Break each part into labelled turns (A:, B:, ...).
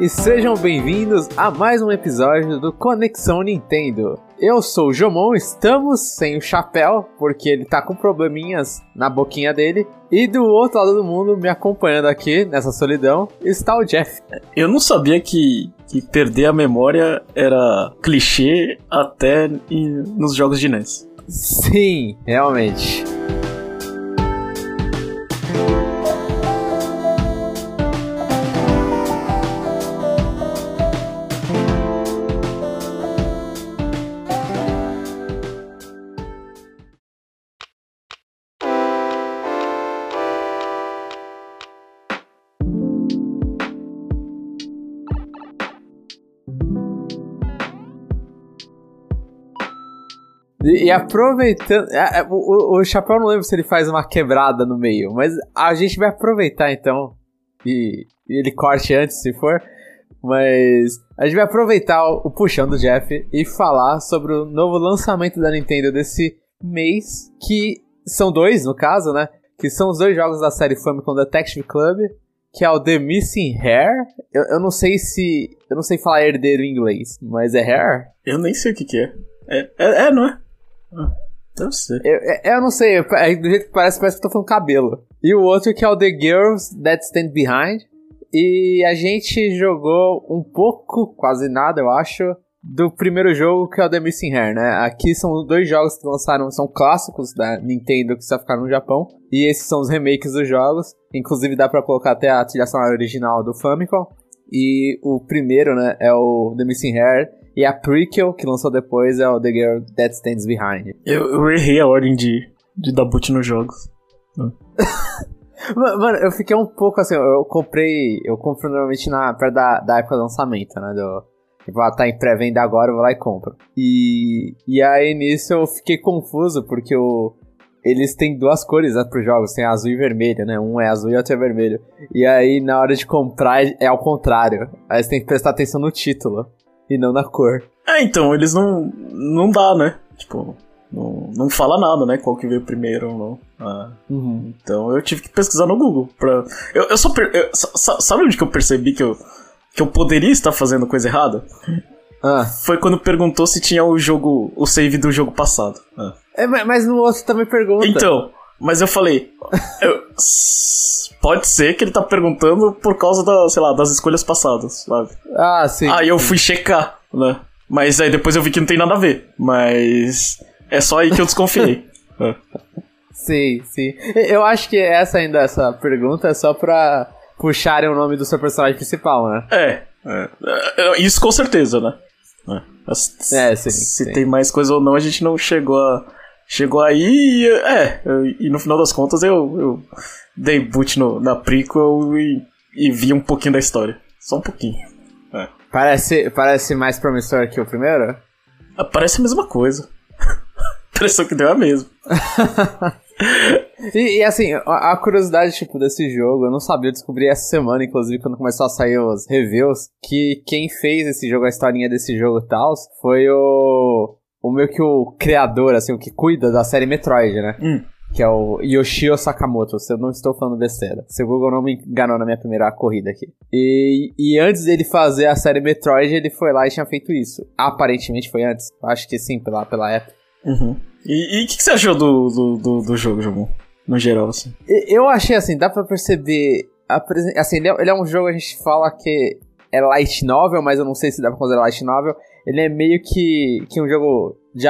A: e sejam bem-vindos a mais um episódio do Conexão Nintendo. Eu sou o Jomon, estamos sem o chapéu, porque ele tá com probleminhas na boquinha dele. E do outro lado do mundo, me acompanhando aqui nessa solidão, está o Jeff.
B: Eu não sabia que, que perder a memória era clichê até em, nos jogos de NES.
A: Sim, realmente. E, e aproveitando. é, é, o, o Chapéu não lembro se ele faz uma quebrada no meio, mas a gente vai aproveitar então. E, e ele corte antes, se for. Mas a gente vai aproveitar o, o puxão do Jeff e falar sobre o novo lançamento da Nintendo desse mês. Que são dois, no caso, né? Que são os dois jogos da série Famicom Detective Club. Que é o The Missing Hair. Eu, eu não sei se. Eu não sei falar herdeiro em inglês, mas é Hair?
B: Eu nem sei o que, que é. É, é, é, não é? Ah.
A: Eu, eu- eu não sei, é, do jeito que parece, parece que eu tô falando cabelo. E o outro que é o The Girls That Stand Behind. E a gente jogou um pouco, quase nada, eu acho, do primeiro jogo que é o The Missing Hair, né? Aqui são dois jogos que lançaram, são clássicos da Nintendo que só ficaram no Japão. E esses são os remakes dos jogos. Inclusive dá pra colocar até a trilha sonora original do Famicom. E o primeiro, né, é o The Missing Hair. E a prequel, que lançou depois, é o The Girl That Stands Behind.
B: Eu, eu errei a ordem de, de dar boot nos jogos.
A: Ma- Mano, eu fiquei um pouco assim, eu comprei. Eu compro normalmente na, perto da, da época do lançamento, né? Do, tipo, ah, tá em pré-venda agora, eu vou lá e compro. E, e aí nisso eu fiquei confuso, porque o, eles têm duas cores né, pros jogos, tem azul e vermelho, né? Um é azul e outro é vermelho. E aí na hora de comprar é ao contrário. Aí você tem que prestar atenção no título e não na cor.
B: É, então, eles não. Não dá, né? Tipo, não, não fala nada, né? Qual que veio primeiro ou não. Ah,
A: Uhum.
B: então eu tive que pesquisar no Google. Pra... Eu, eu só. Per... eu- sa- sa- sabe onde que eu percebi que eu, que eu poderia estar fazendo coisa errada?
A: Ah.
B: Foi quando perguntou se tinha o jogo. o save do jogo passado. Ah.
A: É, mas mas no outro também pergunta.
B: Então, mas eu falei. eu- pode ser que ele tá perguntando por causa da, sei lá, das escolhas passadas, sabe?
A: Ah, sim.
B: Aí eu fui checar, né? Mas aí depois eu vi que não tem nada a ver. Mas. É só aí que eu desconfiei. É.
A: Sim, sim. Eu acho que essa ainda, essa pergunta é só pra puxarem o nome do seu personagem principal, né?
B: É. é. É, Isso com certeza, né? É,
A: É, sim,
B: Se
A: sim.
B: tem mais coisa ou não, a gente não chegou a. Chegou aí e. É, e no final das contas eu, eu dei boot no, na prequel e, e vi um pouquinho da história. Só um pouquinho. É.
A: Parece, parece mais promissor que o primeiro?
B: Ah, Parece a mesma coisa. a impressão que deu é a mesma.
A: E, e, assim, a, a curiosidade, tipo, desse jogo, eu não sabia, eu descobri essa semana, inclusive, quando começou a sair os reviews, que quem fez esse jogo, a historinha desse jogo e tal, foi o. O meio que o criador, assim, o que cuida da série Metroid, né?
B: Hum.
A: Que é o Yoshio Sakamoto, se eu não estou falando besteira. Se o Google não me enganou na minha primeira corrida aqui. E, e antes dele fazer a série Metroid, ele foi lá e tinha feito isso. Aparentemente foi antes. Acho que sim, pela, pela época.
B: Uhum. E o que, que você achou do, do, do, do jogo, João? No geral, assim.
A: Eu achei assim, dá pra perceber. Assim, ele é, ele é um jogo, a gente fala que é light novel, mas eu não sei se dá pra considerar light novel. Ele é meio que, que um jogo de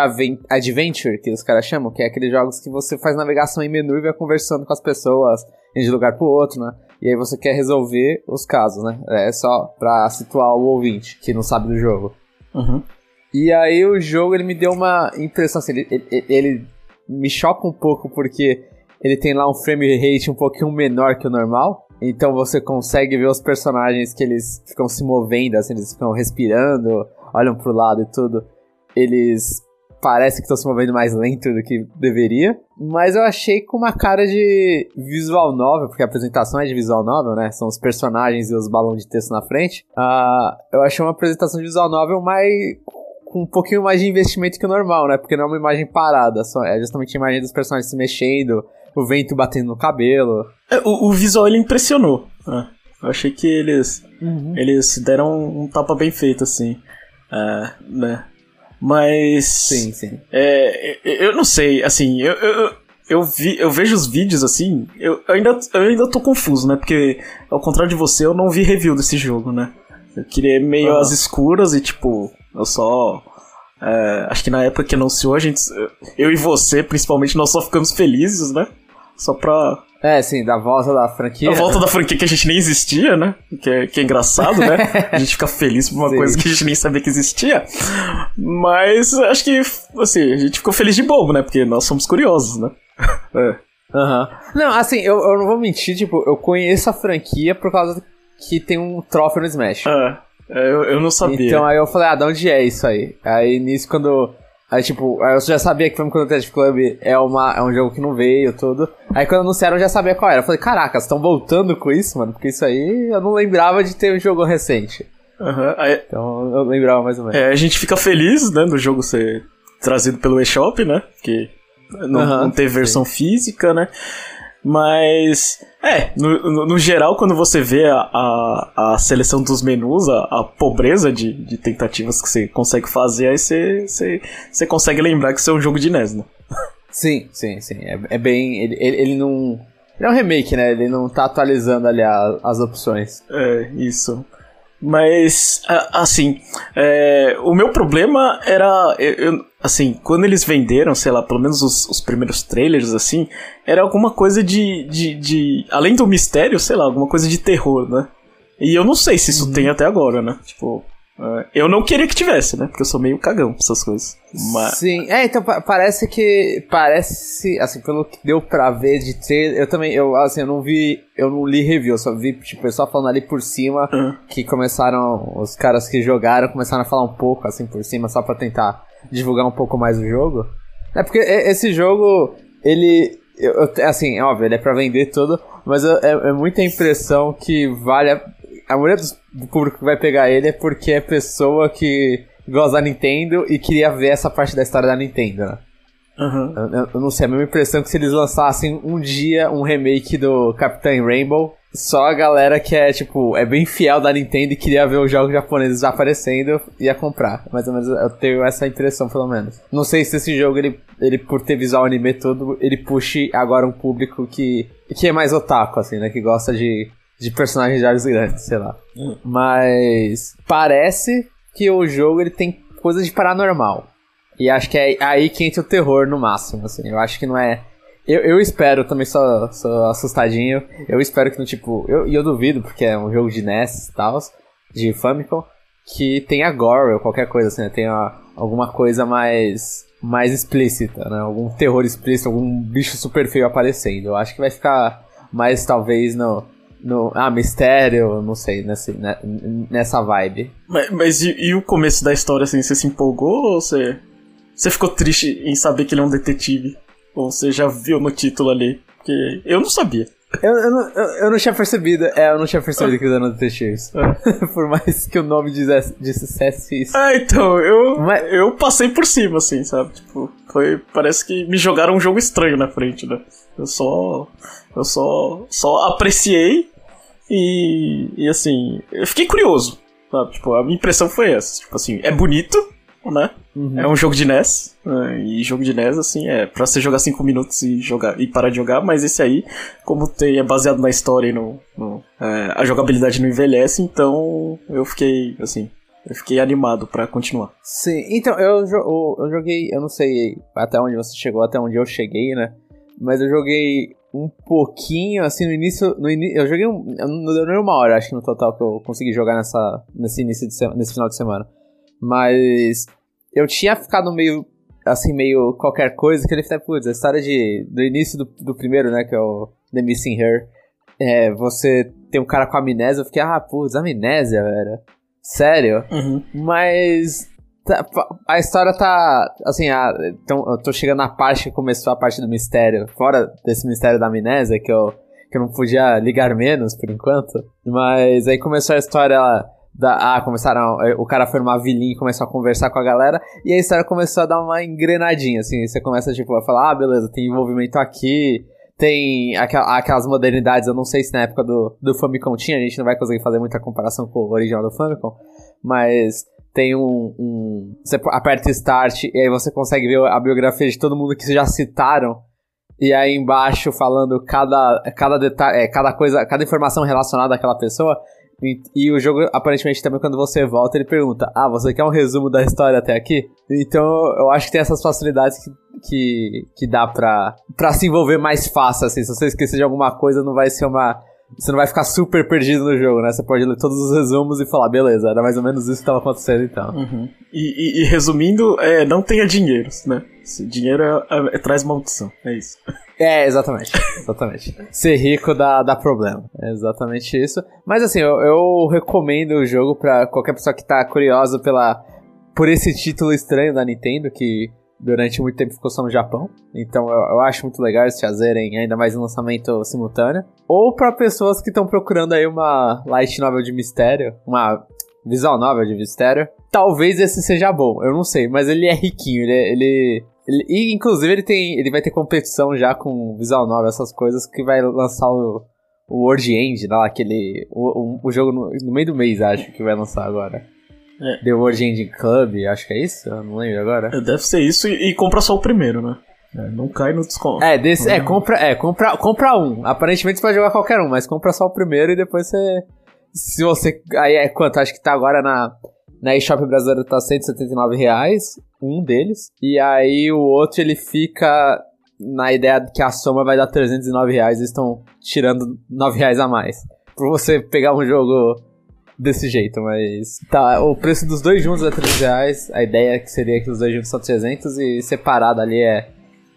A: adventure, que os caras chamam, que é aqueles jogos que você faz navegação em menu e vai conversando com as pessoas, indo de lugar pro outro, né? E aí você quer resolver os casos, né? É só pra situar o ouvinte que não sabe do jogo.
B: Uhum.
A: E aí o jogo ele me deu uma impressão assim, ele, ele- ele me choca um pouco porque ele tem lá um frame rate um pouquinho menor que o normal. Então você consegue ver os personagens que eles ficam se movendo, assim, eles ficam respirando, olham pro lado e tudo. Eles parecem que estão se movendo mais lento do que deveria. Mas eu achei com uma cara de visual novel, porque a apresentação é de visual novel, né? São os personagens e os balões de texto na frente. Ah, eu achei uma apresentação de visual novel mais com um pouquinho mais de investimento que o normal, né? Porque não é uma imagem parada, só é justamente a imagem dos personagens se mexendo, o vento batendo no cabelo.
B: É, o, o visual ele impressionou. né? Eu achei que eles, uhum. eles deram um tapa bem feito, assim. É, né? Mas.
A: Sim, sim.
B: É, eu não sei, assim, eu, eu, eu, vi, eu vejo os vídeos assim, eu, eu, ainda, eu ainda tô confuso, né? Porque, ao contrário de você, eu não vi review desse jogo, né? Eu queria meio uhum. às escuras e, tipo, eu só. É, acho que na época que anunciou, a gente. Eu e você, principalmente, nós só ficamos felizes, né? Só pra.
A: É, sim, da volta da franquia.
B: A volta da franquia que a gente nem existia, né? Que é, que é engraçado, né? a gente fica feliz por uma sim. coisa que a gente nem sabia que existia. Mas acho que, assim, a gente ficou feliz de bobo, né? Porque nós somos curiosos, né?
A: é. Aham. Uhum. Não, assim, eu, eu não vou mentir, tipo, eu conheço a franquia por causa que tem um troféu no Smash.
B: É, é eu, eu não sabia.
A: Então aí eu falei, ah, de onde é isso aí? Aí nisso, quando Aí, tipo, eu já sabia que Family Contest Club é, uma, é um jogo que não veio, tudo. Aí, quando anunciaram, eu já sabia qual era. Eu falei, caraca, estão voltando com isso, mano? Porque isso aí eu não lembrava de ter um jogo recente.
B: Uhum. Aí,
A: então, eu lembrava mais ou menos.
B: É, a gente fica feliz, né, do jogo ser trazido pelo eShop, né? Que não, uhum, não ter versão sim. física, né? Mas, é, no, no, no, geral, quando você vê a, a, a seleção dos menus, a, a pobreza de, de, tentativas que você consegue fazer, aí você, você, você consegue lembrar que isso é um jogo de NES, né?
A: Sim, sim, sim. É, é bem. Ele, ele, ele, não. Ele é um remake, né? Ele não tá atualizando ali a, as opções.
B: É, isso. Mas, assim, é, o meu problema era. Eu, assim, quando eles venderam, sei lá, pelo menos os, os primeiros trailers, assim, era alguma coisa de, de, de, Além do mistério, sei lá, alguma coisa de terror, né? E eu não sei se isso uhum. tem até agora, né? Tipo. É, eu não queria que tivesse, né? Porque eu sou meio cagão pra essas coisas. Mas...
A: Sim, é, então parece que. Parece, assim, pelo que deu pra ver de trailer. Eu também, eu, assim, eu não vi. Eu não li review, eu só vi, tipo, pessoal falando ali por cima. Uhum. Que começaram. Os caras que jogaram começaram a falar um pouco, assim, por cima, só pra tentar divulgar um pouco mais o jogo. É porque esse jogo, ele. Eu, assim, óbvio, ele é pra vender tudo, mas é, é muita impressão que vale a, a maioria do público que vai pegar ele é porque é pessoa que gosta da Nintendo e queria ver essa parte da história da Nintendo, né? Uhum. Eu, eu, não sei, a mesma impressão que se eles lançassem um dia um remake do Capitão Rainbow, só a galera que é, tipo, é bem fiel da Nintendo e queria ver os jogos japoneses aparecendo ia comprar. Mais ou menos eu tenho essa impressão, pelo menos. Não sei se esse jogo, ele, ele por ter visual anime todo, ele puxe agora um público que, que é mais otaku, assim, né? Que gosta de de personagens de olhos grandes, sei lá. Mas parece que o jogo ele tem coisa de paranormal. E acho que é aí que entra o terror no máximo, assim. Eu acho que não é. Eu, eu espero, também sou, sou assustadinho. Eu espero que no tipo. E eu, eu duvido, porque é um jogo de NES e tal, de Famicom, que tenha gore ou qualquer coisa assim, né? Tenha alguma coisa mais. mais explícita, né? Algum terror explícito, algum bicho super feio aparecendo. Eu acho que vai ficar mais talvez no no, ah, mistério, não sei, nessa, né, nessa vibe.
B: Mas, mas e, e, o começo da história, assim, você se empolgou ou você, você ficou triste em saber que ele é um detetive? Ou você já viu no título ali? Porque eu não sabia.
A: Eu, eu, não, eu, eu não tinha percebido, é, eu não tinha percebido que eles eram detetives. É. por mais que o nome dissesse, dissesse isso.
B: Ah, então, eu, Mas... eu passei por cima, assim, sabe? Tipo, foi, parece que me jogaram um jogo estranho na frente, né? Eu só, eu só, só apreciei e, e assim, eu fiquei curioso, sabe? Tipo, a minha impressão foi essa. Tipo assim, é bonito, né? Uhum. É um jogo de NES. Né? E jogo de NES, assim, é pra você jogar 5 minutos e jogar e parar de jogar, mas esse aí, como tem, é baseado na história e no. no é, a jogabilidade não envelhece, então eu fiquei, assim. Eu fiquei animado para continuar.
A: Sim, então eu, eu, eu joguei, eu não sei até onde você chegou, até onde eu cheguei, né? Mas eu joguei um pouquinho, assim, no início. No in... Eu joguei um. Não deu nem uma hora, acho que no total que eu consegui jogar nessa, nesse início de semana, nesse final de semana. Mas eu tinha ficado meio. Assim, meio qualquer coisa, que ele falou, putz, a história de, do início do, do primeiro, né, que é o The Missing Her. É, você tem um cara com amnésia, eu fiquei, ah, putz, amnésia, velho. Sério? Uhum. Mas a história tá. Assim, a, então, eu tô chegando na parte que começou a parte do mistério. Fora desse mistério da amnésia, que eu, que eu não podia ligar menos por enquanto. Mas aí começou a história da. Ah, começaram. O cara foi numa vilinha e começou a conversar com a galera. E a história começou a dar uma engrenadinha, assim. Você começa, tipo, a falar: ah, beleza, tem envolvimento aqui. tem aquelas modernidades, eu não sei se na época do, do Famicom tinha, a gente não vai conseguir fazer muita comparação com o original do Famicom, mas tem um, um, Você aperta Start e aí você consegue ver a biografia de todo mundo que já citaram. E aí embaixo falando cada, cada detalhe, é, cada coisa, cada informação relacionada àquela pessoa. E, e, o jogo, aparentemente, também quando você volta, ele pergunta: Ah, você quer um resumo da história até aqui? Então eu acho que tem essas facilidades que, que, que dá pra, pra se envolver mais fácil, assim. Se você esquecer de alguma coisa, não vai ser uma você não vai ficar super perdido no jogo, né? Você pode ler todos os resumos e falar, beleza, era mais ou menos isso que estava acontecendo então.
B: Uhum. E, e, e, resumindo, é, não tenha dinheiro, né? Dinheiro é, é, é, traz maldição, é isso.
A: É, exatamente. Exatamente. Ser rico dá, dá problema. É exatamente isso. Mas assim, eu, eu recomendo o jogo para qualquer pessoa que tá curiosa pela, por esse título estranho da Nintendo, que durante muito tempo ficou só no Japão. Então eu, eu acho muito legal eles fazerem ainda mais um lançamento simultâneo. Ou para pessoas que estão procurando aí uma light novel de mistério, uma visual novel de mistério. Talvez esse seja bom, eu não sei, mas ele é riquinho, ele, é, ele ele, e inclusive ele tem. Ele vai ter competição já com visual novel, essas coisas, que vai lançar o, o World End, lá, aquele. O, o, o jogo no, no, meio do mês, acho que vai lançar agora. É. The World Engine Club, acho que é isso? Eu não lembro agora.
B: É, deve ser isso e, e compra só o primeiro, né? É, não cai no desconto.
A: É, desse, é, compra, é compra, compra um. Aparentemente você pode jogar qualquer um, mas compra só o primeiro e depois você. Se você. Aí é quanto? Acho que tá agora na. Na eShop brasileira tá 179 reais, um deles. E aí o outro ele fica na ideia de que a soma vai dar 309 reais. Eles estão tirando 9 reais a mais. Pra você pegar um jogo desse jeito, mas. Tá, o preço dos dois juntos é 3 reais. A ideia é que seria que os dois juntos são 300 e separado ali é.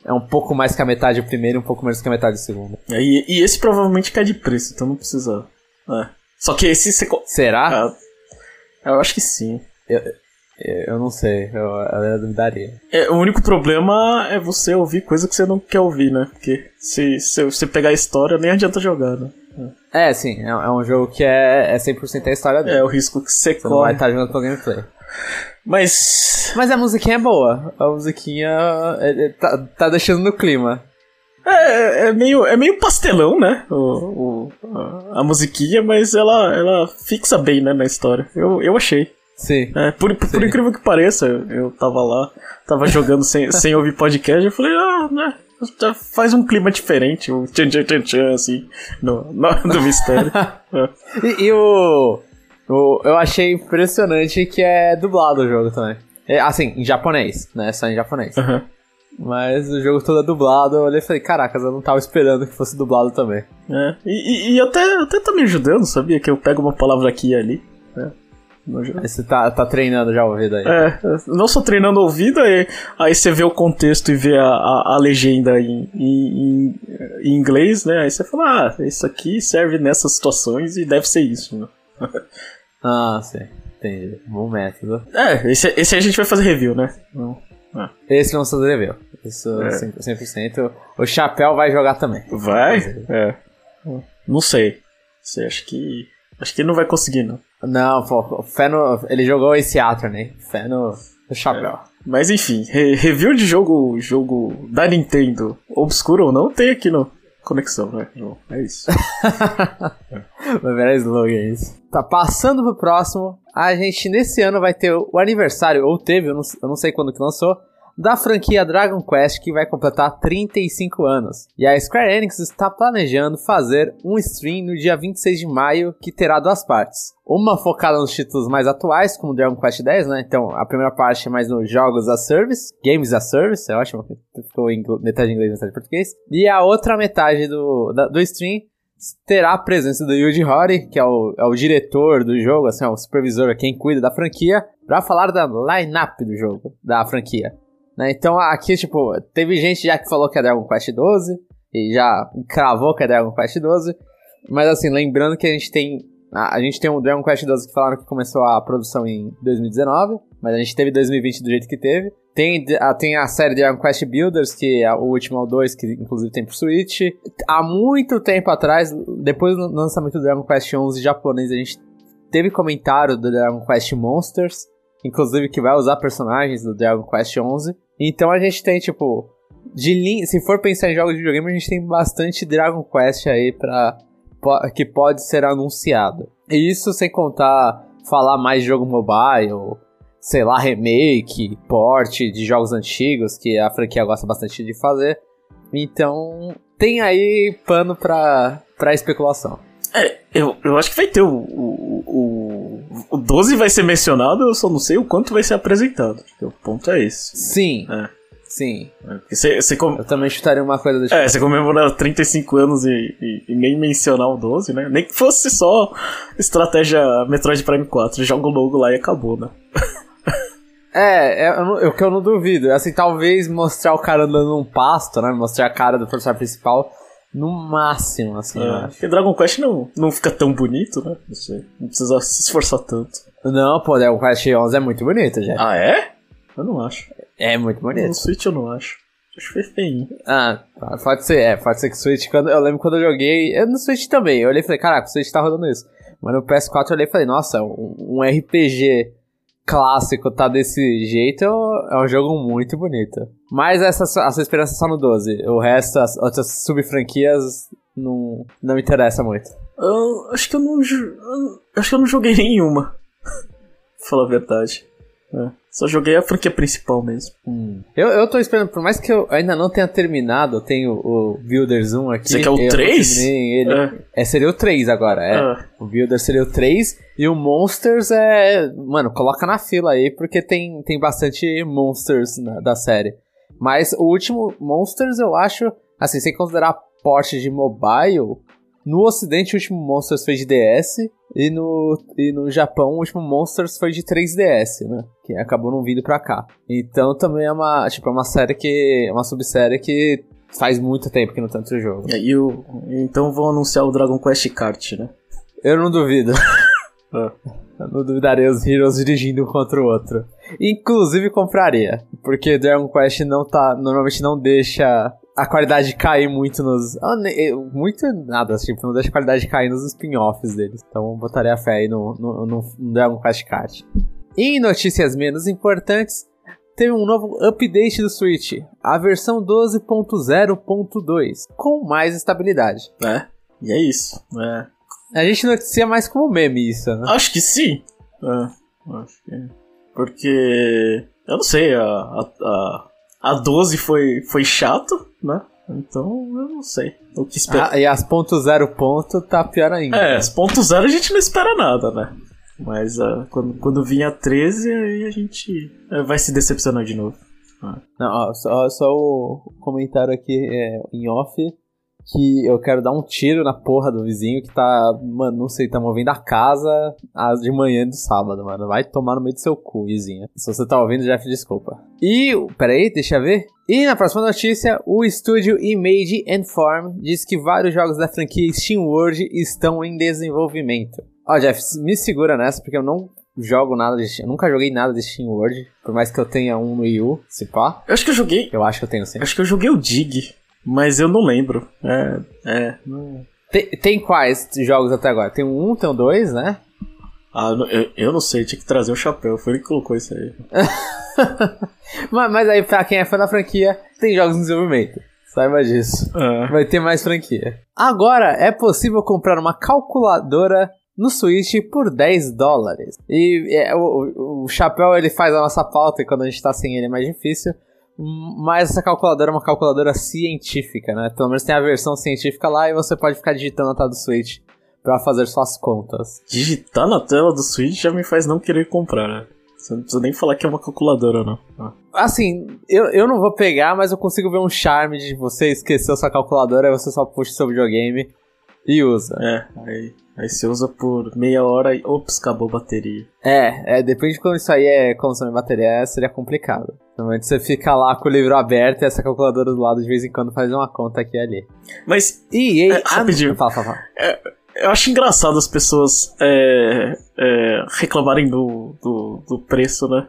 A: É um pouco mais que a metade do primeiro e um pouco menos que a metade do segundo.
B: É, e, e, esse provavelmente cai de preço, então não precisa. É. Só que esse você.
A: Será?
B: É, eu acho que sim.
A: Eu, eu não sei, eu, eu duvidaria.
B: É, o único problema é você ouvir coisa que você não quer ouvir, né? Porque se, se você pegar a história, nem adianta jogar, né?
A: É, sim, é, é um jogo que é, é 100% a história dele.
B: É, o risco que você, você corre.
A: Não vai estar jogando pro gameplay.
B: Mas.
A: Mas a musiquinha é boa. A musiquinha é, é, tá, tá deixando no clima.
B: É, é, meio, é meio pastelão, né? O, o a, a, musiquinha, mas ela, ela fixa bem, né, na história. Eu, eu achei.
A: Sim.
B: É, por, por, por incrível que pareça, eu tava lá, tava jogando sem, sem ouvir podcast, eu falei, ah, né? Já faz um clima diferente, o tchan tchan tchan, tchan assim, no, no, do mistério.
A: é. e, e o, o, Eu achei impressionante que é dublado o jogo também. É, assim, em japonês, né? Só em japonês.
B: Uhum.
A: Mas o jogo todo é dublado, eu olhei e falei, caracas, eu não tava esperando que fosse dublado também.
B: É, e, e, e até, até tá me ajudando, sabia? Que eu pego uma palavra aqui e ali. Né?
A: Você tá, tá treinando já o ouvido aí.
B: É, não só treinando o ouvido, aí, aí você vê o contexto e vê a, a, a legenda em, em, em, inglês, né? Aí você fala, ah, isso aqui serve nessas situações e deve ser isso, né?
A: ah, sim. Entendi. Bom método.
B: É, esse, esse a gente vai fazer review, né? Não.
A: Ah. Esse vamos fazer review. Isso é. 100%. O Chapéu vai jogar também.
B: Vai? É. Não sei. Você acha que. Acho que ele não vai conseguir, não.
A: Não, pô, fé no, ele jogou esse Atron, né? Fé no, no chapéu. É.
B: Mas enfim, re review de jogo, jogo da Nintendo, obscuro ou não, tem aqui no Conexão, né? é isso.
A: Vai virar slogan isso. Tá passando pro próximo. A gente nesse ano vai ter o aniversário, ou teve, eu não, eu não sei quando que lançou, da franquia Dragon Quest que vai completar 35 anos. E a Square Enix está planejando fazer um stream no dia 26 de maio que terá duas partes. Uma focada nos títulos mais atuais, como Dragon Quest X, né? Então a primeira parte é mais nos jogos a service, games a service, é ótimo, ficou em metade em inglês, metade em português. E a outra metade do, da, do stream terá a presença do Yuji Horii, que é o, é o diretor do jogo, assim, é o supervisor, quem cuida da franquia, para falar da line-up do jogo, da franquia. Né? Então aqui, tipo, teve gente já que falou que é Dragon Quest 12 e já cravou que é Dragon Quest 12. Mas assim, lembrando que a gente tem. A, gente tem um Dragon Quest 12 que falaram que começou a produção em 2019, mas a gente teve 2020 do jeito que teve. Tem a, tem a série Dragon Quest Builders, que é o último é o 2, que inclusive tem pro Switch. Há muito tempo atrás, depois do lançamento do Dragon Quest 11 japonês, a gente teve comentário do Dragon Quest Monsters, inclusive que vai usar personagens do Dragon Quest 11. Então a gente tem, tipo, de linha, se for pensar em jogos de videogame, a gente tem bastante Dragon Quest aí pra, que pode ser anunciado. E isso sem contar falar mais de jogo mobile, sei lá, remake, port de jogos antigos, que a franquia gosta bastante de fazer. Então, tem aí pano pra, pra especulação.
B: É, eu, eu acho que vai ter o, o, o, o 12 vai ser mencionado, eu só não sei o quanto vai ser apresentado. O ponto é esse.
A: Sim.
B: É.
A: Sim.
B: Você, você com...
A: Eu também chutaria uma coisa
B: tipo. É, você comemora 35 anos e, e, e, nem mencionar o 12, né? Nem que fosse só estratégia Metroid Prime 4. Joga o logo lá e acabou, né?
A: É, é o que eu não duvido. Assim, talvez mostrar o cara andando num pasto, né? Mostrar a cara do personagem principal no máximo, assim. É,
B: porque Dragon Quest não, não fica tão bonito, né? Não sei. Não precisa se esforçar tanto.
A: Não, pô, Dragon Quest 11 é muito bonito, já.
B: Ah, é? Eu não acho.
A: É muito bonito.
B: No Switch eu não acho. Acho que feio.
A: Ah, pode ser, é, pode ser que o Switch, quando, eu lembro quando eu joguei, eu no Switch também, eu olhei e falei, caraca, o Switch tá rodando isso. Mas no PS4 eu olhei e falei, nossa, um, um RPG clássico tá desse jeito é um jogo muito bonito. Mas essa, essa esperança é só no 12. O resto, as outras sub-franquias, não, não me interessa muito.
B: Eu, acho que eu não. Acho que eu não joguei nenhuma. pra falar a verdade. É. Só joguei a franquia principal mesmo.
A: Hum. Eu, eu tô esperando, por mais que eu ainda não tenha terminado, eu tenho o Builders 1 aqui.
B: Você quer o 3?
A: Ele. É. é. seria o 3 agora, é. é. O Builder seria o 3 e o Monsters é. Mano, coloca na fila aí, porque tem, tem bastante Monsters na, da série. Mas o último Monsters eu acho, assim, sem considerar porte de mobile, no ocidente o último Monsters foi de DS e no, e no Japão, o último Monsters foi de 3DS, né? Que acabou não vindo pra cá. Então também é uma, tipo, é uma série que. É uma subsérie que faz muito tempo que não tem outro jogo.
B: E o, então vão anunciar o Dragon Quest Kart, né?
A: Eu não duvido. ah. Eu não duvidaria os Heroes dirigindo um contra o outro. Inclusive compraria. Porque Dragon Quest não tá. Normalmente não deixa a qualidade cair muito nos. Ah, muito nada, tipo, não deixa a qualidade cair nos spin-offs deles. Então botaria a fé aí no, no, no, no Dragon Quest Kart. E em notícias menos importantes, teve um novo update do Switch, a versão 12.0.2, com mais estabilidade.
B: É, e é isso. É.
A: A gente noticia mais como meme isso, né?
B: Acho que sim. É, acho que. Porque. Eu não sei, a, a, a a 12 foi, foi chato, né? Então, eu não sei. O que
A: espera. Ah, e as ponto zero ponto tá pior ainda.
B: É, as ponto zero a gente não espera nada, né? Mas uh, quando, quando vinha 13, aí a gente uh, vai se decepcionar de novo.
A: Ah. Não, ó, só, só o comentário aqui é, em off que eu quero dar um tiro na porra do vizinho que tá, mano, não sei, tá movendo a casa de manhã de sábado, mano. Vai tomar no meio do seu cu, vizinho. Se você tá ouvindo, Jeff, desculpa. E, peraí, deixa eu ver. E na próxima notícia, o estúdio Image and Form diz que vários jogos da franquia Steam World estão em desenvolvimento. Ó, Jeff, me segura nessa, porque eu não jogo nada de Eu nunca joguei nada de Steam World, por mais que eu tenha um no Wii U, se pá.
B: Eu acho que eu joguei.
A: Eu acho que eu tenho sim.
B: Acho que eu joguei o Dig. Mas eu não lembro. É. é.
A: Tem, tem quais jogos até agora? Tem um, tem um dois, né?
B: Ah, eu, eu não sei, tinha que trazer o chapéu, foi ele que colocou isso aí.
A: mas, mas aí, pra quem é fã da franquia, tem jogos em desenvolvimento. Saiba disso.
B: É.
A: Vai ter mais franquia. Agora é possível comprar uma calculadora no Switch por 10 dólares. E é, o, o, chapéu ele faz a nossa pauta e quando a gente tá sem ele é mais difícil. Mas essa calculadora é uma calculadora científica, né? Pelo menos tem a versão científica lá e você pode ficar digitando na tela do Switch para fazer suas contas.
B: Digitar na tela do Switch já me faz não querer comprar, né? Você não precisa nem falar que é uma calculadora, não. Ah.
A: Assim, eu, eu não vou pegar, mas eu consigo ver um charme de você esquecer a sua calculadora e você só puxa o seu videogame e usa.
B: É, aí Aí você usa por meia hora e ops, acabou a bateria.
A: É, é, depende de quando isso aí é consome bateria, seria complicado. Normalmente você fica lá com o livro aberto e essa calculadora do lado de vez em quando faz uma conta aqui e ali.
B: Mas.
A: E. É,
B: ah, rapidinho. Fala, fala, fala. É, eu acho engraçado as pessoas é, é, reclamarem do, do, do, preço, né?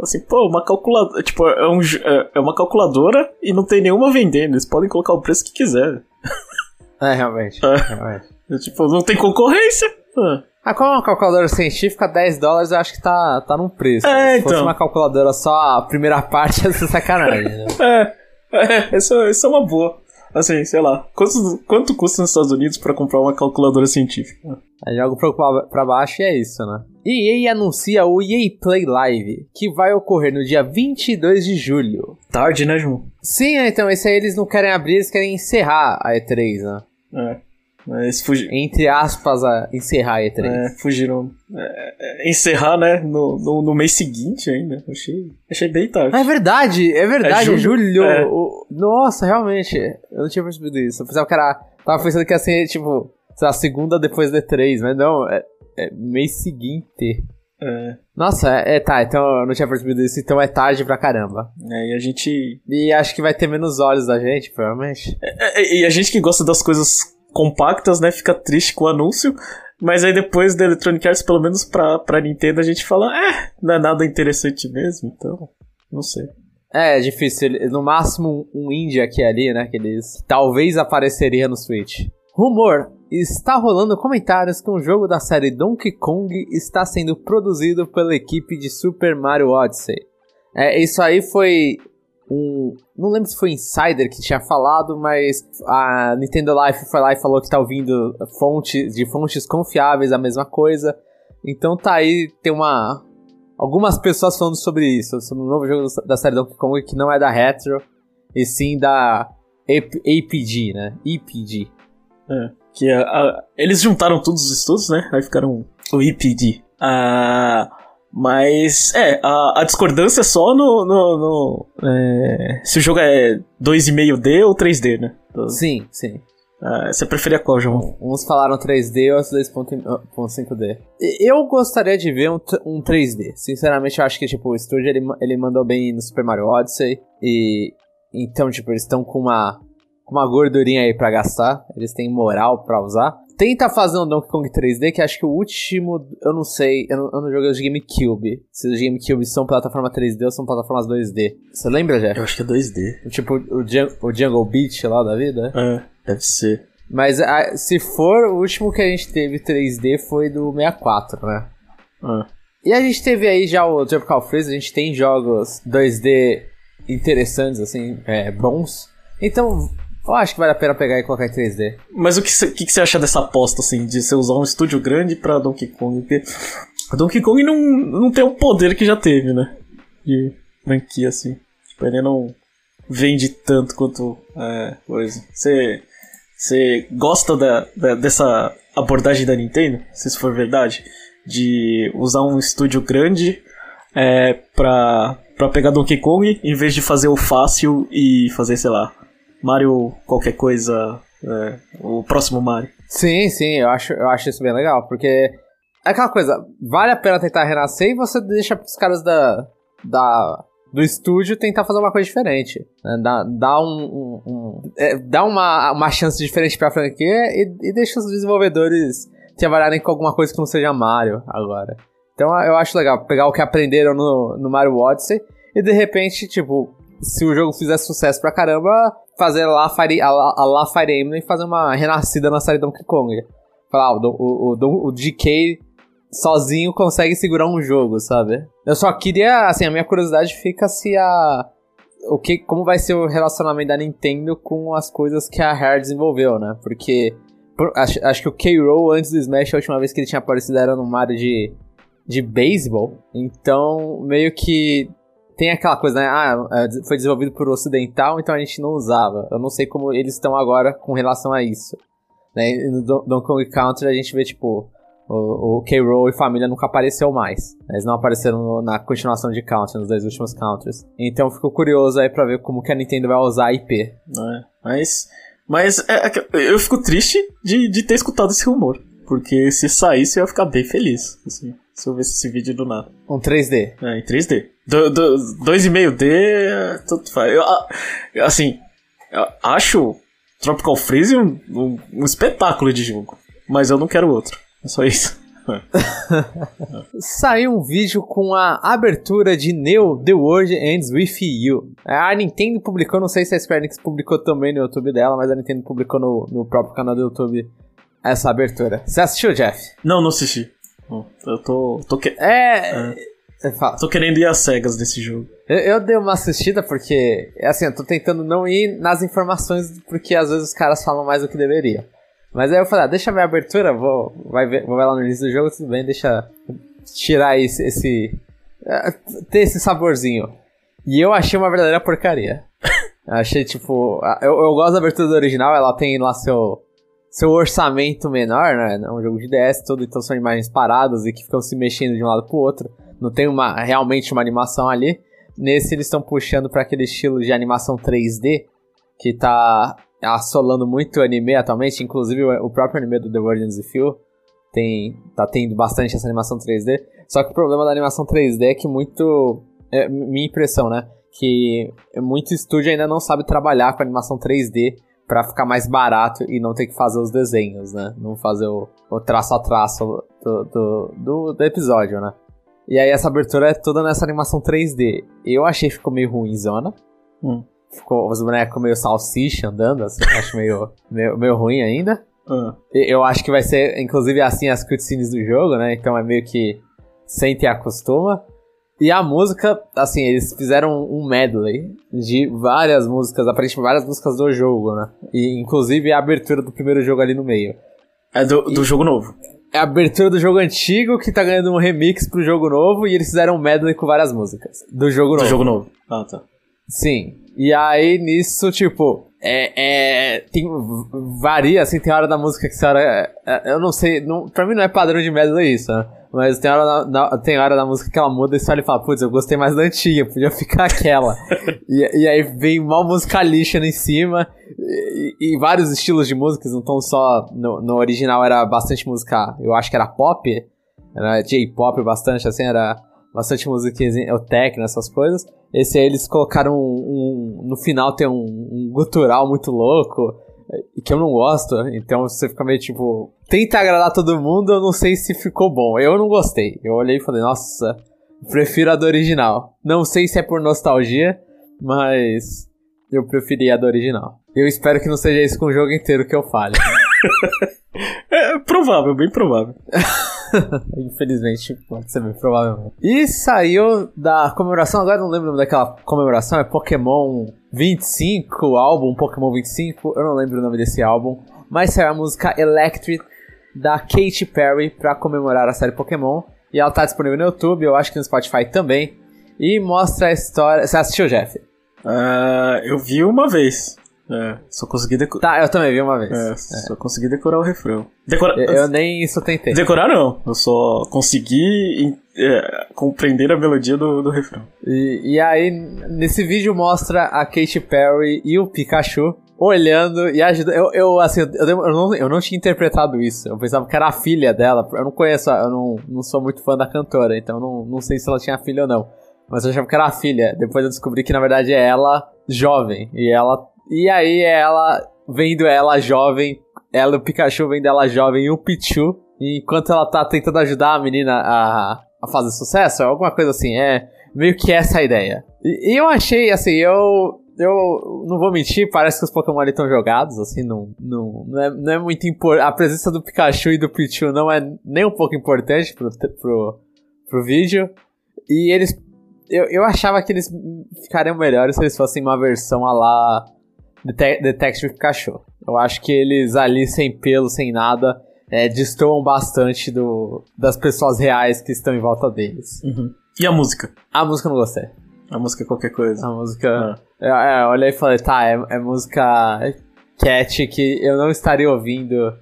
B: Assim, pô, uma calculadora. Tipo, é, um, é, é uma calculadora e não tem nenhuma vendendo. Eles podem colocar o preço que quiser.
A: É, realmente. É. realmente.
B: Tipo, não tem concorrência. Ah.
A: Como é uma calculadora científica, 10 dólares eu acho que tá, tá num preço.
B: É,
A: Se
B: então.
A: fosse uma calculadora só a primeira parte, ia ser sacanagem, né?
B: É. É, isso, isso é uma boa. Assim, sei lá. Quanto, quanto custa nos Estados Unidos pra comprar uma calculadora científica?
A: Aí joga pra baixo e é isso, né? EA anuncia o EA Play Live, que vai ocorrer no dia 22 de julho.
B: Tarde, né, João?
A: Sim, então, esse aí eles não querem abrir, eles querem encerrar a E3, né?
B: É. Mas fugiram.
A: Entre aspas, a encerrar a E3.
B: É, fugiram. É, é, encerrar, né? No, no, no, mês seguinte ainda. Achei, achei bem tarde.
A: é verdade, é verdade.
B: É julho.
A: julho.
B: É.
A: O- nossa, realmente. Eu não tinha percebido isso. Eu pensava que era. Tava pensando que ia ser, tipo, sei lá, segunda depois da E3, mas não, é, é mês seguinte.
B: É,
A: Nossa, é, é, tá, então eu não tinha percebido isso, então é tarde pra caramba.
B: é, e a gente.
A: E acho que vai ter menos olhos da gente, provavelmente.
B: é, é, e a gente que gosta das coisas compactas, né? Fica triste com o anúncio. Mas aí depois da Electronic Arts, pelo menos pra, pra Nintendo, a gente fala, é, não é nada interessante mesmo, então. Não sei.
A: É, é difícil. No máximo um um indie aqui e ali, né? Que eles talvez apareceria no Switch. Rumor. Está rolando comentários que um jogo da série Donkey Kong está sendo produzido pela equipe de Super Mario Odyssey. É, isso aí foi um. Não lembro se foi Insider que tinha falado, mas a Nintendo Life foi lá e falou que tá ouvindo fontes, de fontes confiáveis a mesma coisa. Então tá aí, tem uma. Algumas pessoas falando sobre isso, sobre um novo jogo da série Donkey Kong que não é da Retro, e sim da AP- APG, né? EPG.
B: É, que a- a- eles juntaram todos os estudos, né? Aí ficaram o IPD. Ah, mas, é, a, a discordância é só no. no, no, é, se o jogo é 2,5D ou 3D, né? Então,
A: Sim, sim.
B: ah, você preferia qual, João?
A: Uns falaram 3D, outros 2.5D. E- Eu gostaria de ver um, um 3D. Sinceramente, eu acho que tipo, o estúdio ele, ele mandou bem no Super Mario Odyssey. E então, tipo, eles estão com uma, uma gordurinha aí pra gastar. Eles têm moral pra usar. Tenta fazer um Donkey Kong 3D, que acho que o último. Eu não sei. Eu não, eu não joguei os GameCube. Se os GameCube são plataforma 3D ou são plataformas 2D. Você lembra, Jeff?
B: acho que é 2D.
A: Tipo, o, o Jungle Beach lá da vida?
B: É, deve ser.
A: Mas ah, se for, o último que a gente teve 3D foi do 64, né?
B: Ah,
A: E a gente teve aí já o Tropical Freeze, a gente tem jogos 2D interessantes, assim, é, bons. Então, eu acho que vale a pena pegar e colocar em 3D.
B: Mas o que você acha dessa aposta, assim, de você usar um estúdio grande pra Donkey Kong? Porque Donkey Kong não, não tem o poder que já teve, né? De franquia, assim. Tipo, ele não vende tanto quanto é, coisa. Você, você gosta da, da- dessa abordagem da Nintendo? Se isso for verdade? De usar um estúdio grande é, pra, pra pegar Donkey Kong em vez de fazer o fácil e fazer, sei lá, Mario qualquer coisa, é, o próximo Mario.
A: Sim, sim, eu acho, eu acho isso bem legal, porque é aquela coisa, vale a pena tentar renascer e você deixa pros caras da, da, do estúdio tentar fazer uma coisa diferente. né? Dá, dá, um, um- um- é, dá uma, uma chance diferente pra franquia e, e deixa os desenvolvedores trabalharem com alguma coisa que não seja Mario agora. Então eu acho legal pegar o que aprenderam no, no Mario Odyssey e de repente, tipo, se o jogo fizer sucesso pra caramba, fazer lá Fire, a, a lá Fire Emblem fazer uma renascida na série Donkey Kong. Falar, ah, o, o, o, o DK sozinho consegue segurar um jogo, sabe? Eu só queria, assim, a minha curiosidade fica se a. O que, como vai ser o relacionamento da Nintendo com as coisas que a Rare desenvolveu, né? Porque por- acho, acho que o K-Roll antes do Smash, a última vez que ele tinha aparecido era no Mario de, de beisebol. Então, meio que tem aquela coisa, né? Ah, é, foi desenvolvido por ocidental, então a gente não usava. Eu não sei como eles estão agora com relação a isso. Né? No Don- Donkey Kong Country a gente vê, tipo, o, o K-Roll e família nunca apareceu mais. Eles não apareceram na continuação de Country, nos dois últimos Countries. Então fico curioso aí pra ver como que a Nintendo vai usar a IP.
B: né? Mas, mas é- é eu fico triste de, de ter escutado esse rumor. Porque se saísse eu ia ficar bem feliz. assim, se eu visse esse vídeo do nada.
A: Um 3D.
B: É, em 3D. Do, do, 2,5D, é, tudo faz. Eu, assim, eu acho Tropical Freeze um, um, um espetáculo de jogo. Mas eu não quero outro. É só isso.
A: Saiu um vídeo com a abertura de Neo The World Ends With You. A Nintendo publicou, não sei se a Square Enix publicou também no YouTube dela, mas a Nintendo publicou no, no próprio canal do YouTube essa abertura. Você assistiu, Jeff?
B: Não, não assisti. Eu tô. tô que...
A: É.
B: Tô querendo ir às cegas desse jogo.
A: Eu, eu, dei uma assistida porque, é assim, eu tô tentando não ir nas informações, porque às vezes os caras falam mais do que deveriam. Mas aí eu falei, ah, deixa ver a abertura, vou, vai ver, vou ver lá no início do jogo, tudo bem, deixa tirar esse, esse é, ter esse saborzinho. E eu achei uma verdadeira porcaria. achei, tipo, eu, eu gosto da abertura do original, ela tem lá seu, seu orçamento menor, né? É um jogo de DS todo, então são imagens paradas e que ficam se mexendo de um lado pro outro. Não tem uma realmente uma animação ali. Nesse eles estão puxando para aquele estilo de animação 3D que tá assolando muito o anime atualmente, inclusive o próprio anime do The Guardians of Few tem tá tendo bastante essa animação 3D. Só que o problema da animação 3D é que muito é, minha impressão, né, que muito estúdio ainda não sabe trabalhar com animação 3D para ficar mais barato e não ter que fazer os desenhos, né? Não fazer o, o traço a traço do, do, do, do episódio, né? E aí essa abertura é toda nessa animação 3D. Eu achei que ficou meio ruimzona. Hum. Ficou os bonecos meio salsicha andando, assim, acho meio, meio, meio ruim ainda. Hum. Eu acho que vai ser, inclusive, assim as cutscenes do jogo, né? Então é meio que sente e acostuma. E a música, assim, eles fizeram um medley de várias músicas, aparentemente várias músicas do jogo, né? E inclusive a abertura do primeiro jogo ali no meio.
B: É do, do e jogo novo.
A: É a abertura do jogo antigo que tá ganhando um remix pro jogo novo e eles fizeram um medley com várias músicas do jogo novo.
B: Do jogo novo. Ah, tá.
A: Sim. E aí nisso, tipo, é, é, tem, varia, assim, tem hora da música que você hora. É, é, eu não sei, não, pra mim não é padrão de medley isso, né? Mas tem hora, na, tem hora da música que ela muda e você olha e fala, putz, eu gostei mais da antiga, podia ficar aquela. e, e aí vem mal música lixa em cima. E, e, vários estilos de músicas, não tão só. No, no original era bastante música, eu acho que era pop, era J-pop bastante, assim, era bastante música, o techno, essas coisas. Esse aí eles colocaram um, um no final tem um, um gutural muito louco que eu não gosto, então você fica meio tipo, tenta agradar todo mundo, eu não sei se ficou bom. Eu não gostei. Eu olhei e falei, nossa, prefiro a do original. Não sei se é por nostalgia, mas eu preferi a do original. Eu espero que não seja isso com o jogo inteiro que eu fale.
B: é provável, bem provável.
A: Infelizmente, pode ser bem provável. E saiu da comemoração, agora não lembro o nome daquela comemoração, é Pokémon 25, álbum Pokémon 25, eu não lembro o nome desse álbum, mas saiu a música Electric da Katy Perry para comemorar a série Pokémon. E ela tá disponível no YouTube, eu acho que no Spotify também. E mostra a história. Você assistiu, Jeff?
B: Uh, eu vi uma vez. É, só consegui decorar.
A: Tá, eu também vi uma vez.
B: É, é. só consegui decorar o refrão.
A: Decora... Eu, eu, nem isso tentei.
B: Decorar não, eu só consegui é, compreender a melodia do, do refrão.
A: E, e aí, nesse vídeo mostra a Katy Perry e o Pikachu olhando e ajudando. Eu, eu assim, eu, eu, não, eu não tinha interpretado isso. Eu pensava que era a filha dela. Eu não conheço, eu não, não sou muito fã da cantora, então não, não sei se ela tinha filha ou não. Mas eu achava que era a filha. Depois eu descobri que na verdade é ela jovem. E ela e aí ela, vendo ela jovem, ela o Pikachu vendo ela jovem e o Pichu, enquanto ela tá tentando ajudar a menina a, a fazer sucesso, alguma coisa assim, é meio que essa a ideia. E, e eu achei, assim, eu eu não vou mentir, parece que os Pokémon ali estão jogados, assim, não, não, não, é, não é muito importante. A presença do Pikachu e do Pichu não é nem um pouco importante pro, pro, pro vídeo. E eles. Eu, eu achava que eles ficariam melhores se eles fossem uma versão a lá Det Detective Pikachu. Eu acho que eles ali, sem pelo, sem nada, é, destoam bastante do, das pessoas reais que estão em volta deles.
B: Uhum. E a música?
A: A música eu não gostei.
B: A música é qualquer coisa.
A: A música. É, é, olhei e falei, tá, é, é música cat que eu não estaria ouvindo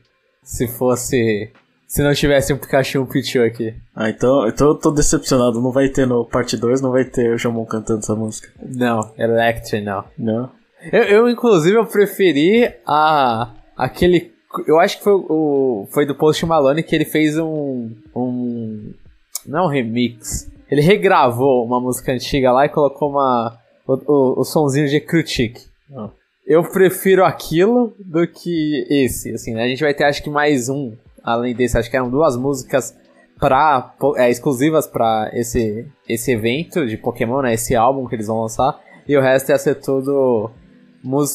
A: se fosse. Se não tivesse um Pikachu e um Pichu aqui.
B: Ah, então, então eu tô decepcionado. Não vai ter no parte 2, não vai ter o Jamon cantando essa música.
A: Não, Electric não.
B: Não.
A: Eu, eu, inclusive, eu preferi a aquele. Eu acho que foi o foi do Post Malone que ele fez um um não um remix. Ele regravou uma música antiga lá e colocou uma o, o, o sonzinho de. Ah. Eu prefiro aquilo do que esse, assim, né? A gente vai ter acho que mais um além desse, acho que eram duas músicas pra, é, exclusivas para esse esse evento de Pokémon, né? Esse álbum que eles vão lançar. E o resto ia ser tudo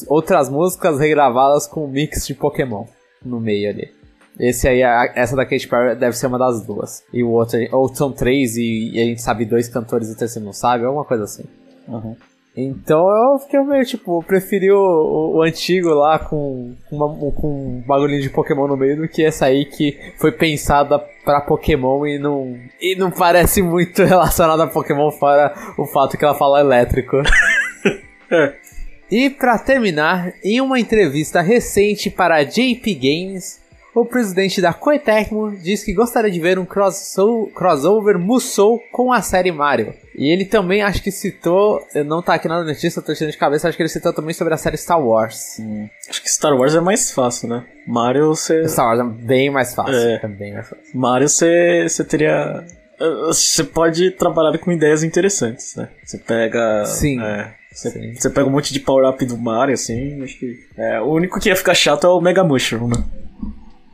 A: outras músicas regravadas com um mix de Pokémon no meio ali. Esse aí, essa da Katy Perry deve ser uma das duas. E o outro, ou são três e, e a gente sabe dois cantores e o terceiro não sabe, alguma coisa assim.
B: Uhum.
A: Então eu fiquei meio tipo, eu preferi o, o, o antigo lá com, uma, com um bagulhinho de Pokémon no meio do que essa aí que foi pensada pra Pokémon e não, e não parece muito relacionada a Pokémon, fora o fato que ela fala elétrico.
B: É.
A: E pra terminar, em uma entrevista recente para JP Games, o presidente da Koei Tecmo diz que gostaria de ver um crossover, Musou com a série Mario. E ele também acho que citou, não tá aqui na notícia, eu tô tirando de cabeça, acho que ele citou também sobre a série Star Wars.
B: Hum. Acho que Star Wars é mais fácil, né? Mario você.
A: Star Wars é bem mais fácil.
B: É.
A: É bem mais fácil.
B: Mario você, teria. eh, Você pode trabalhar com ideias interessantes, né? Você pega.
A: Sim.
B: é, você pega um monte de power-up do Mario, assim, acho que. É, o único que ia ficar chato é o Mega Mushroom, né?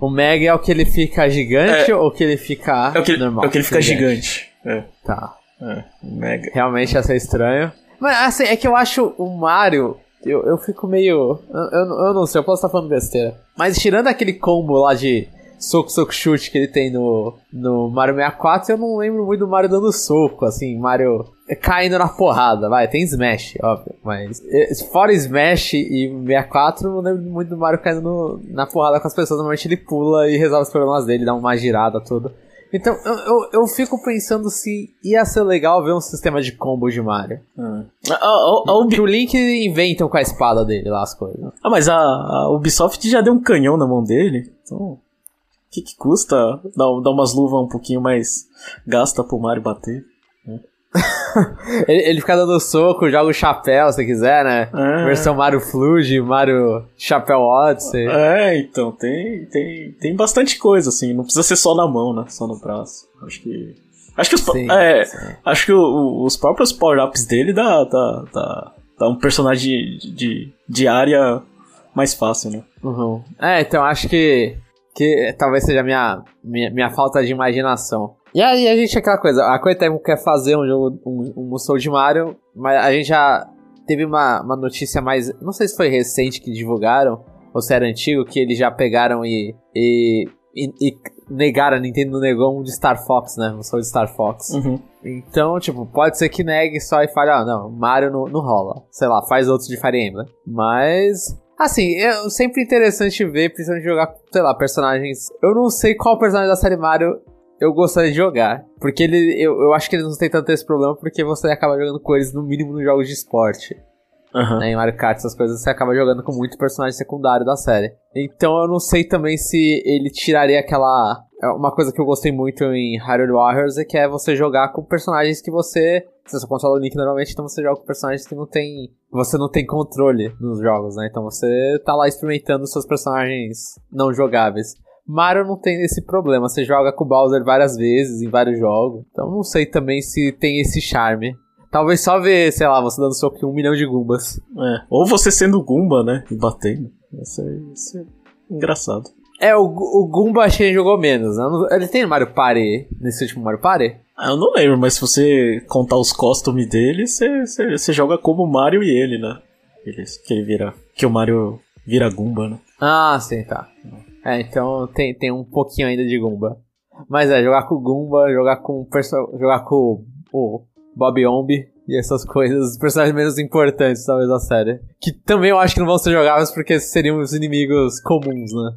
A: O Mega é o que ele fica gigante ou que ele fica
B: É o que,
A: normal?
B: é o que ele fica gigante. É,
A: Tá.
B: é. o Mega.
A: Realmente ia ser estranho. Mas assim, é que eu acho o Mario. Eu, eu fico meio. Eu, eu, eu não sei, eu posso estar falando besteira. Mas tirando aquele combo lá de soco, soco, chute que ele tem no, no Mario 64, eu não lembro muito do Mario dando soco, assim, Mario caindo na porrada, vai, tem Smash, óbvio, mas fora Smash e 64, eu não lembro muito do Mario caindo no- na porrada com as pessoas, normalmente ele pula e resolve os problemas dele, dá uma girada, tudo. Então, eu, eu, eu fico pensando se ia ser legal ver um sistema de combo de Mario.
B: Ah, a, a, a Ubi-
A: Que o Link inventam com a espada dele lá as coisas.
B: ah, mas a, a Ubisoft já deu um canhão na mão dele, então. O que, que custa dar, dar umas luvas um pouquinho mais gasta pro Mario bater?
A: Ele, ele fica dando soco, joga o chapéu se quiser, né?
B: É.
A: Versão Mario Flood, Mario Chapéu Odyssey.
B: É, então, tem, tem, tem bastante coisa, assim. Não precisa ser só na mão, né? Só no braço. Acho que. Acho que os,
A: Sim,
B: é,
A: sim.
B: acho que o- os próprios power-ups dele dá, dá, dá, dá um personagem de, de, de área mais fácil, né?
A: Uhum. É, então acho que, que talvez seja minha, minha, minha falta de imaginação. E aí a gente, aquela coisa, a Koei Tecmo quer fazer um jogo, um, um Musou de Mario, mas a gente já teve uma, uma notícia mais, não sei se foi recente que divulgaram, ou se era antigo, que eles já pegaram e, e, e, e negaram, a Nintendo negou um de Star Fox, né, Musou de Star Fox.
B: Uhum.
A: Então, tipo, pode ser que negue só e fale, ah, não, Mario não, não rola. Sei lá, faz outros de Fire Emblem. Mas, assim, é sempre interessante ver, principalmente jogar, sei lá, personagens. Eu não sei qual personagem da série Mario eu gostaria de jogar. Porque ele, eu, eu acho que eles não têm tanto esse problema, porque você acaba jogando com eles no mínimo nos jogos de esporte.
B: Aham.
A: Né, em Mario Kart, essas coisas, você acaba jogando com muito personagem secundário da série. Então eu não sei também se ele tiraria aquela. é Uma coisa que eu gostei muito em Hyrule Warriors é que é você jogar com personagens que você. Você só controla o Link normalmente, então você joga com personagens que não tem. Você não tem controle nos jogos, né? Então você tá lá experimentando seus personagens não jogáveis. Mario não tem esse problema, você joga com o Bowser várias vezes em vários jogos. Então não sei também se tem esse charme. Talvez só ver, sei lá, você dando soco em um milhão de Gumbas.
B: É. Ou você sendo Goomba, né? E batendo. Isso é, isso é engraçado.
A: É, o, o Goomba acho que ele jogou menos. né? Ele tem Mario Party, nesse último Mario Party?
B: Ah, eu não lembro, mas se você contar os costumes dele, você, joga como o Mario e ele, né? Ele, que ele vira. Que o Mario vira Goomba, né?
A: Ah, sim, tá. É, então tem, tem um pouquinho ainda de Goomba. Mas é, jogar com o Goomba, jogar com, jogar com o Bob Omb e essas coisas, os personagens menos importantes, talvez, da série. Que também eu acho que não vão ser jogáveis porque seriam os inimigos comuns, né?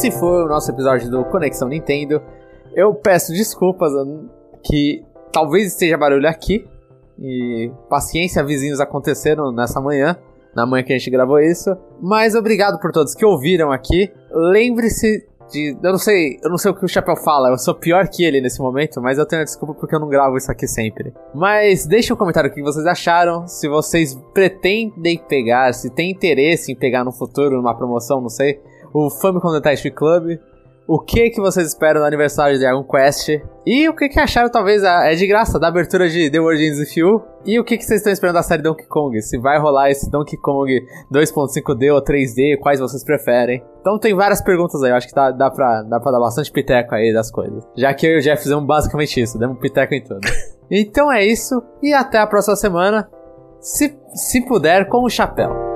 A: Esse foi o nosso episódio do Conexão Nintendo. Eu peço desculpas que talvez esteja barulho aqui. E paciência, vizinhos aconteceram nessa manhã, na manhã que a gente gravou isso. Mas obrigado por todos que ouviram aqui. Lembre-se de. Eu não sei. Eu não sei o que o Chapéu fala. Eu sou pior que ele nesse momento, mas eu tenho a desculpa porque eu não gravo isso aqui sempre. Mas deixe um comentário o que vocês acharam. Se vocês pretendem pegar, se tem interesse em pegar no futuro, numa promoção, não sei. O Famicom Detective Club o que que vocês esperam no aniversário de Dragon Quest e o que que acharam talvez é de graça da abertura de The World Ends With You e o que que vocês estão esperando da série Donkey Kong, se vai rolar esse Donkey Kong 2.5D ou 3D, quais vocês preferem. Então tem várias perguntas aí, eu acho que dá, dá, pra, dá pra dar bastante piteco aí das coisas. Já que eu e o Jeff fizemos basicamente isso, demos piteco em tudo. então é isso, e até a próxima semana, se, se puder, com o chapéu.